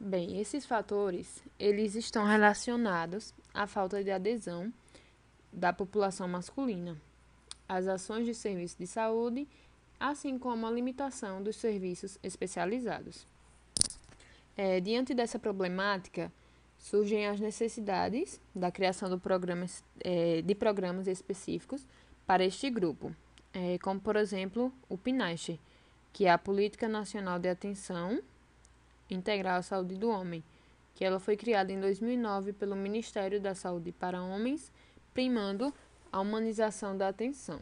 Bem, esses fatores, eles estão relacionados à falta de adesão da população masculina, às ações de serviço de saúde, assim como a limitação dos serviços especializados. É, diante dessa problemática, surgem as necessidades da criação é, de programas específicos para este grupo, é, como, por exemplo, o PNASH, que é a Política Nacional de Atenção Integral à Saúde do Homem, que ela foi criada em 2009 pelo Ministério da Saúde para Homens, primando a humanização da atenção.